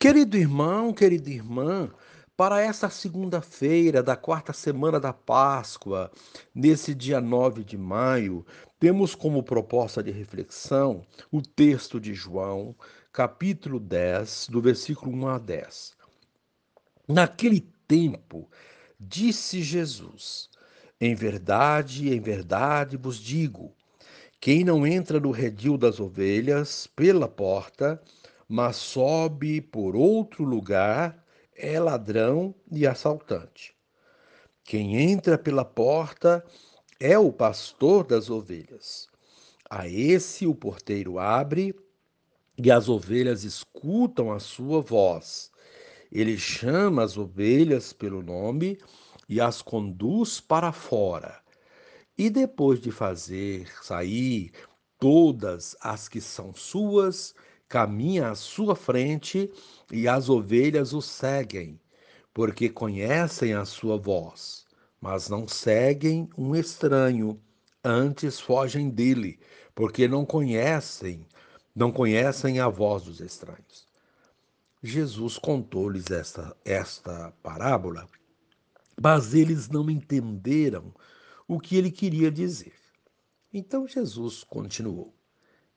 Querido irmão, querida irmã, para esta segunda-feira da quarta semana da Páscoa, nesse dia 9 de maio, temos como proposta de reflexão o texto de João, capítulo 10, do versículo 1 a 10. Naquele tempo, disse Jesus: Em verdade, em verdade vos digo, quem não entra no redil das ovelhas pela porta, mas sobe por outro lugar, é ladrão e assaltante. Quem entra pela porta é o pastor das ovelhas. A esse o porteiro abre e as ovelhas escutam a sua voz. Ele chama as ovelhas pelo nome e as conduz para fora. E depois de fazer sair todas as que são suas, caminha à sua frente e as ovelhas o seguem, porque conhecem a sua voz, mas não seguem um estranho, antes fogem dele, porque não conhecem, não conhecem a voz dos estranhos. Jesus contou-lhes esta, esta parábola, mas eles não entenderam o que ele queria dizer. Então Jesus continuou: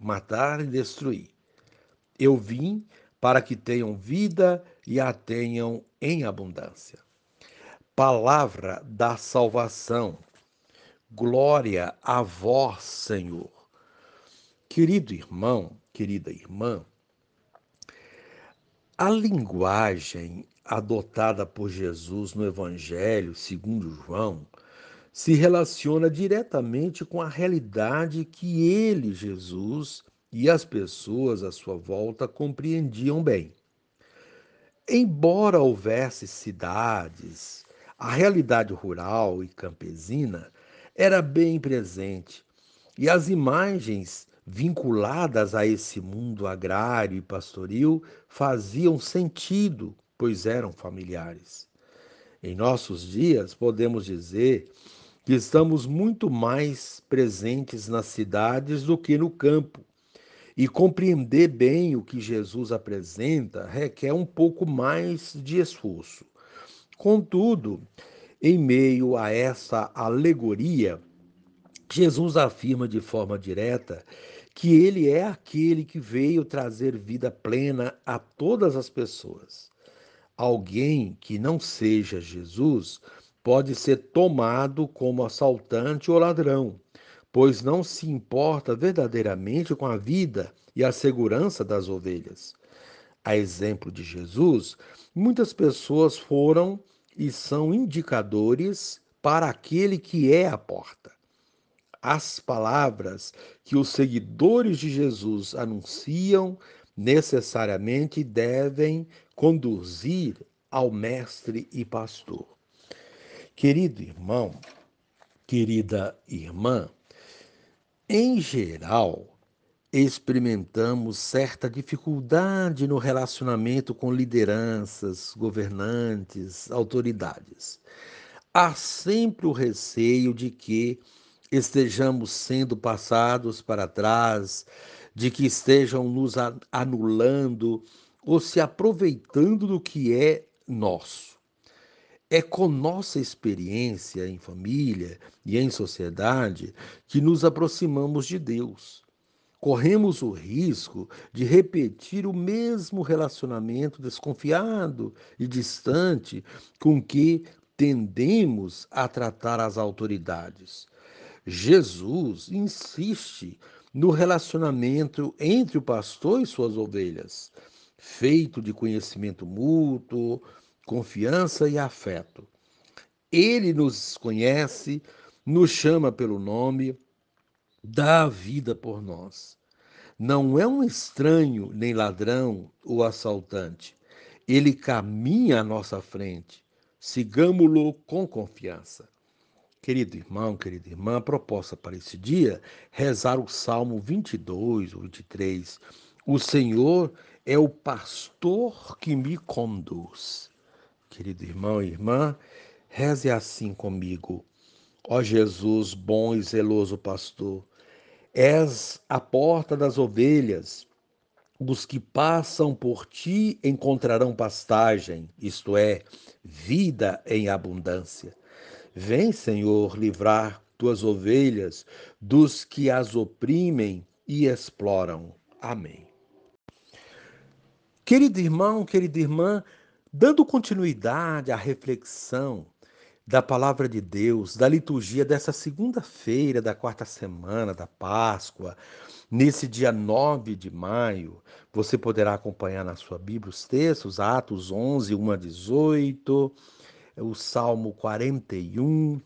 matar e destruir. Eu vim para que tenham vida e a tenham em abundância. Palavra da salvação. Glória a vós, Senhor. Querido irmão, querida irmã, a linguagem adotada por Jesus no Evangelho segundo João se relaciona diretamente com a realidade que ele, Jesus, e as pessoas à sua volta compreendiam bem. Embora houvesse cidades, a realidade rural e campesina era bem presente e as imagens vinculadas a esse mundo agrário e pastoril faziam sentido, pois eram familiares. Em nossos dias, podemos dizer que estamos muito mais presentes nas cidades do que no campo. E compreender bem o que Jesus apresenta requer um pouco mais de esforço. Contudo, em meio a essa alegoria, Jesus afirma de forma direta que ele é aquele que veio trazer vida plena a todas as pessoas. Alguém que não seja Jesus pode ser tomado como assaltante ou ladrão, pois não se importa verdadeiramente com a vida e a segurança das ovelhas. A exemplo de Jesus, muitas pessoas foram e são indicadores para aquele que é a porta. As palavras que os seguidores de Jesus anunciam necessariamente devem conduzir ao Mestre e Pastor. Querido irmão, querida irmã, em geral, experimentamos certa dificuldade no relacionamento com lideranças, governantes, autoridades. Há sempre o receio de que estejamos sendo passados para trás, de que estejam nos anulando ou se aproveitando do que é nosso. É com nossa experiência em família e em sociedade que nos aproximamos de Deus. Corremos o risco de repetir o mesmo relacionamento desconfiado e distante com que tendemos a tratar as autoridades. Jesus insiste no relacionamento entre o pastor e suas ovelhas, feito de conhecimento mútuo, confiança e afeto. Ele nos conhece, nos chama pelo nome, dá a vida por nós. Não é um estranho, nem ladrão ou assaltante. Ele caminha à nossa frente. Sigamo-lo com confiança. Querido irmão, querida irmã, a proposta para esse dia, rezar o Salmo 22 ou 23. O Senhor é o pastor que me conduz. Querido irmão e irmã, reze assim comigo. Ó Jesus, bom e zeloso pastor, és a porta das ovelhas. Os que passam por ti encontrarão pastagem, isto é, vida em abundância. Vem, Senhor, livrar tuas ovelhas dos que as oprimem e exploram. Amém. Querido irmão, querida irmã, dando continuidade à reflexão da palavra de Deus, da liturgia dessa segunda-feira da quarta semana da Páscoa, nesse dia 9 de maio, você poderá acompanhar na sua Bíblia os textos, Atos 11, 1 a 18, o Salmo 41,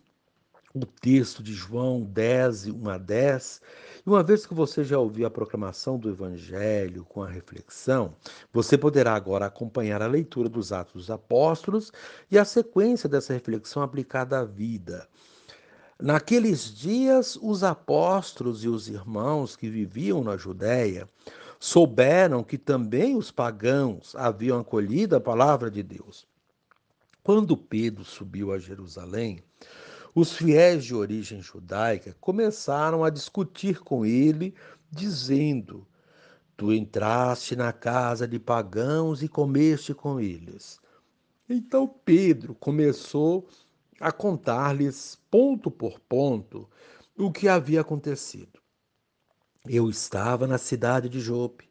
o texto de João 10, 1 a 10. E uma vez que você já ouviu a proclamação do Evangelho com a reflexão, você poderá agora acompanhar a leitura dos Atos dos Apóstolos e a sequência dessa reflexão aplicada à vida. Naqueles dias, os apóstolos e os irmãos que viviam na Judéia souberam que também os pagãos haviam acolhido a palavra de Deus. Quando Pedro subiu a Jerusalém, os fiéis de origem judaica começaram a discutir com ele, dizendo: Tu entraste na casa de pagãos e comeste com eles. Então Pedro começou a contar-lhes, ponto por ponto, o que havia acontecido. Eu estava na cidade de Jope,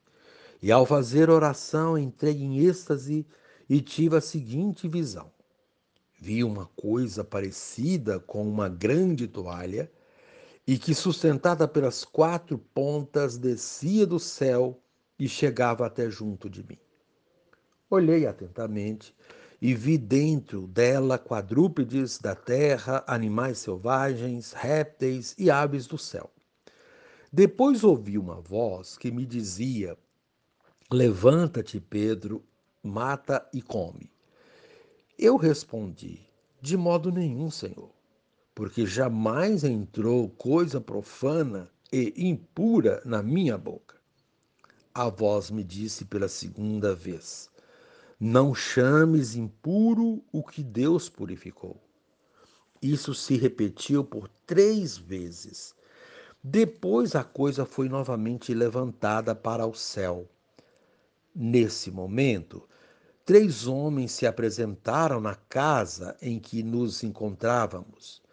e ao fazer oração entrei em êxtase e tive a seguinte visão vi uma coisa parecida com uma grande toalha e que, sustentada pelas quatro pontas, descia do céu e chegava até junto de mim. Olhei atentamente e vi dentro dela quadrúpedes da terra, animais selvagens, répteis e aves do céu. Depois ouvi uma voz que me dizia: Levanta-te, Pedro, mata e come. Eu respondi: De modo nenhum, Senhor, porque jamais entrou coisa profana e impura na minha boca. A voz me disse pela segunda vez: Não chames impuro o que Deus purificou. Isso se repetiu por três vezes. Depois a coisa foi novamente levantada para o céu. Nesse momento, três homens se apresentaram na casa em que nos encontrávamos.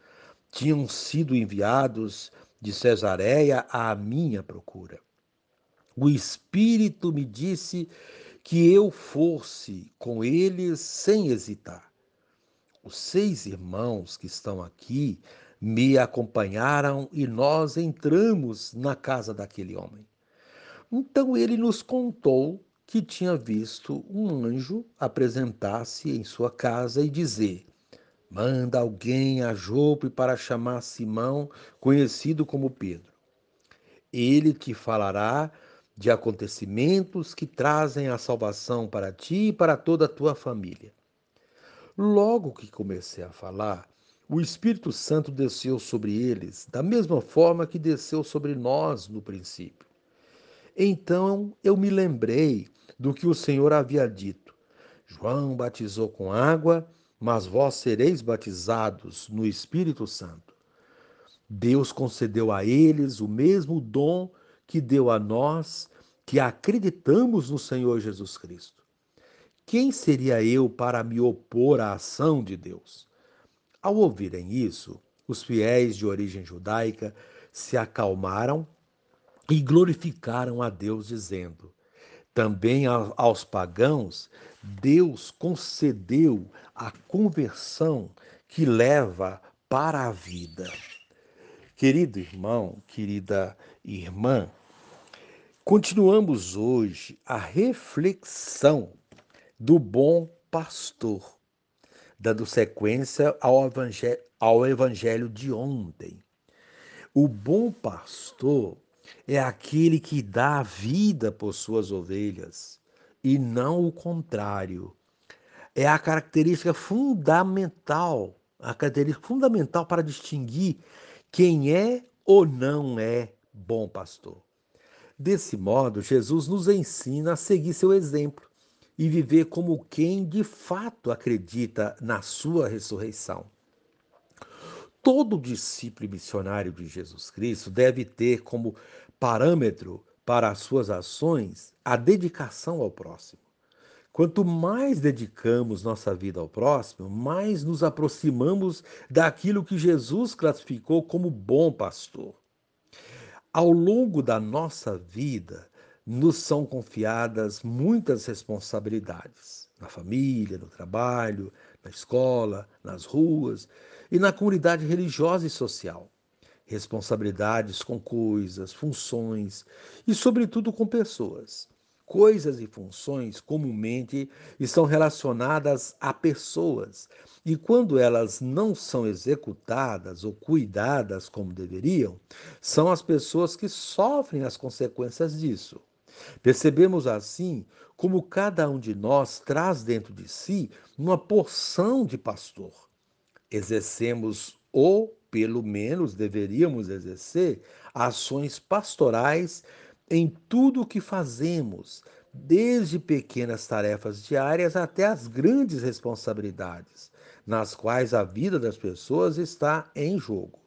Tinham sido enviados de Cesareia à minha procura. O Espírito me disse que eu fosse com eles sem hesitar. Os seis irmãos que estão aqui me acompanharam e nós entramos na casa daquele homem. Então ele nos contou que tinha visto um anjo apresentar-se em sua casa e dizer: Manda alguém a Jope para chamar Simão, conhecido como Pedro. Ele te falará de acontecimentos que trazem a salvação para ti e para toda a tua família. Logo que comecei a falar, o Espírito Santo desceu sobre eles, da mesma forma que desceu sobre nós no princípio. Então eu me lembrei do que o Senhor havia dito. João batizou com água, mas vós sereis batizados no Espírito Santo. Deus concedeu a eles o mesmo dom que deu a nós que acreditamos no Senhor Jesus Cristo. Quem seria eu para me opor à ação de Deus? Ao ouvirem isso, os fiéis de origem judaica se acalmaram e glorificaram a Deus, dizendo: também aos pagãos, Deus concedeu a conversão que leva para a vida. Querido irmão, querida irmã, continuamos hoje a reflexão do bom pastor, dando sequência ao evangelho, ao evangelho de ontem. O bom pastor é aquele que dá vida por suas ovelhas, e não o contrário. é a característica fundamental, a característica fundamental para distinguir quem é ou não é bom pastor. Desse modo, Jesus nos ensina a seguir seu exemplo e viver como quem de fato acredita na sua ressurreição. Todo discípulo missionário de Jesus Cristo deve ter como parâmetro para as suas ações a dedicação ao próximo. Quanto mais dedicamos nossa vida ao próximo, mais nos aproximamos daquilo que Jesus classificou como bom pastor. Ao longo da nossa vida, nos são confiadas muitas responsabilidades na família, no trabalho, na escola, nas ruas e na comunidade religiosa e social. Responsabilidades com coisas, funções e, sobretudo, com pessoas. Coisas e funções comumente estão relacionadas a pessoas, e quando elas não são executadas ou cuidadas como deveriam, são as pessoas que sofrem as consequências disso. Percebemos assim como cada um de nós traz dentro de si uma porção de pastor. Exercemos, ou pelo menos deveríamos exercer, ações pastorais em tudo o que fazemos, desde pequenas tarefas diárias até as grandes responsabilidades, nas quais a vida das pessoas está em jogo.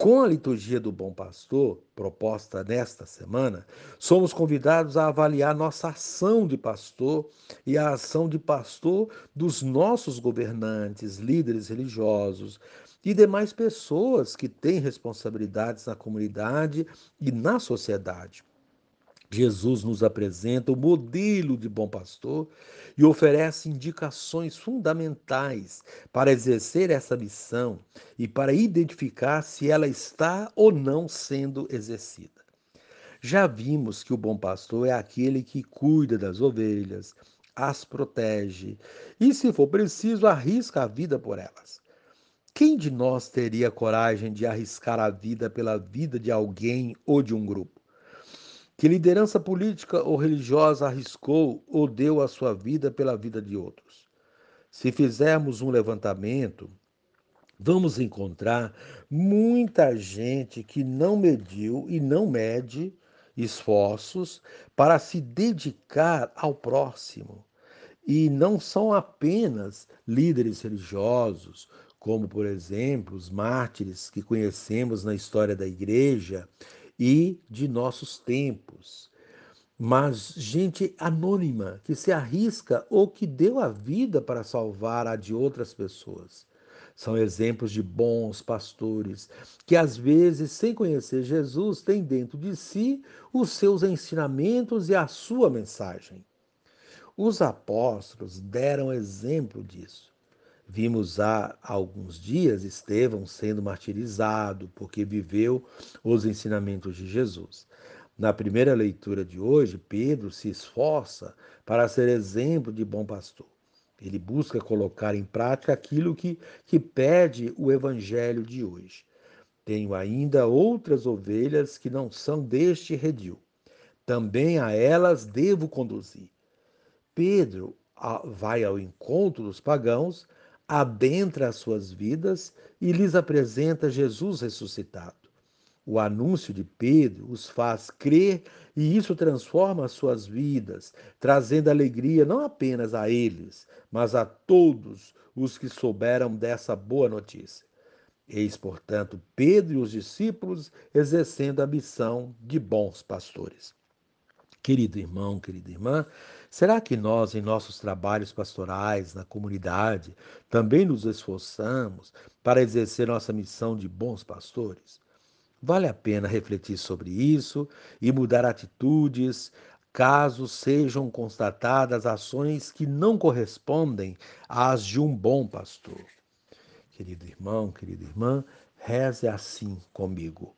Com a liturgia do Bom Pastor, proposta nesta semana, somos convidados a avaliar nossa ação de pastor e a ação de pastor dos nossos governantes, líderes religiosos, e demais pessoas que têm responsabilidades na comunidade e na sociedade. Jesus nos apresenta o modelo de bom pastor e oferece indicações fundamentais para exercer essa missão e para identificar se ela está ou não sendo exercida. Já vimos que o bom pastor é aquele que cuida das ovelhas, as protege e, se for preciso, arrisca a vida por elas. Quem de nós teria coragem de arriscar a vida pela vida de alguém ou de um grupo? Que liderança política ou religiosa arriscou ou deu a sua vida pela vida de outros? Se fizermos um levantamento, vamos encontrar muita gente que não mediu e não mede esforços para se dedicar ao próximo. E não são apenas líderes religiosos como, por exemplo, os mártires que conhecemos na história da igreja e de nossos tempos. Mas gente anônima que se arrisca ou que deu a vida para salvar a de outras pessoas. São exemplos de bons pastores que, às vezes, sem conhecer Jesus, têm dentro de si os seus ensinamentos e a sua mensagem. Os apóstolos deram exemplo disso. Vimos há alguns dias Estevão sendo martirizado porque viveu os ensinamentos de Jesus. Na primeira leitura de hoje, Pedro se esforça para ser exemplo de bom pastor. Ele busca colocar em prática aquilo que, que pede o evangelho de hoje. Tenho ainda outras ovelhas que não são deste redil. Também a elas devo conduzir. Pedro vai ao encontro dos pagãos adentra as suas vidas e lhes apresenta Jesus ressuscitado. O anúncio de Pedro os faz crer e isso transforma as suas vidas, trazendo alegria não apenas a eles, mas a todos os que souberam dessa boa notícia. Eis, portanto, Pedro e os discípulos exercendo a missão de bons pastores. Querido irmão, querida irmã, será que nós, em nossos trabalhos pastorais, na comunidade, também nos esforçamos para exercer nossa missão de bons pastores? Vale a pena refletir sobre isso e mudar atitudes caso sejam constatadas ações que não correspondem às de um bom pastor. Querido irmão, querida irmã, reze assim comigo.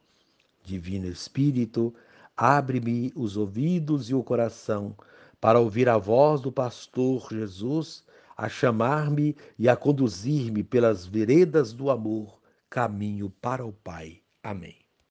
Divino Espírito, Abre-me os ouvidos e o coração para ouvir a voz do pastor Jesus a chamar-me e a conduzir-me pelas veredas do amor, caminho para o Pai. Amém.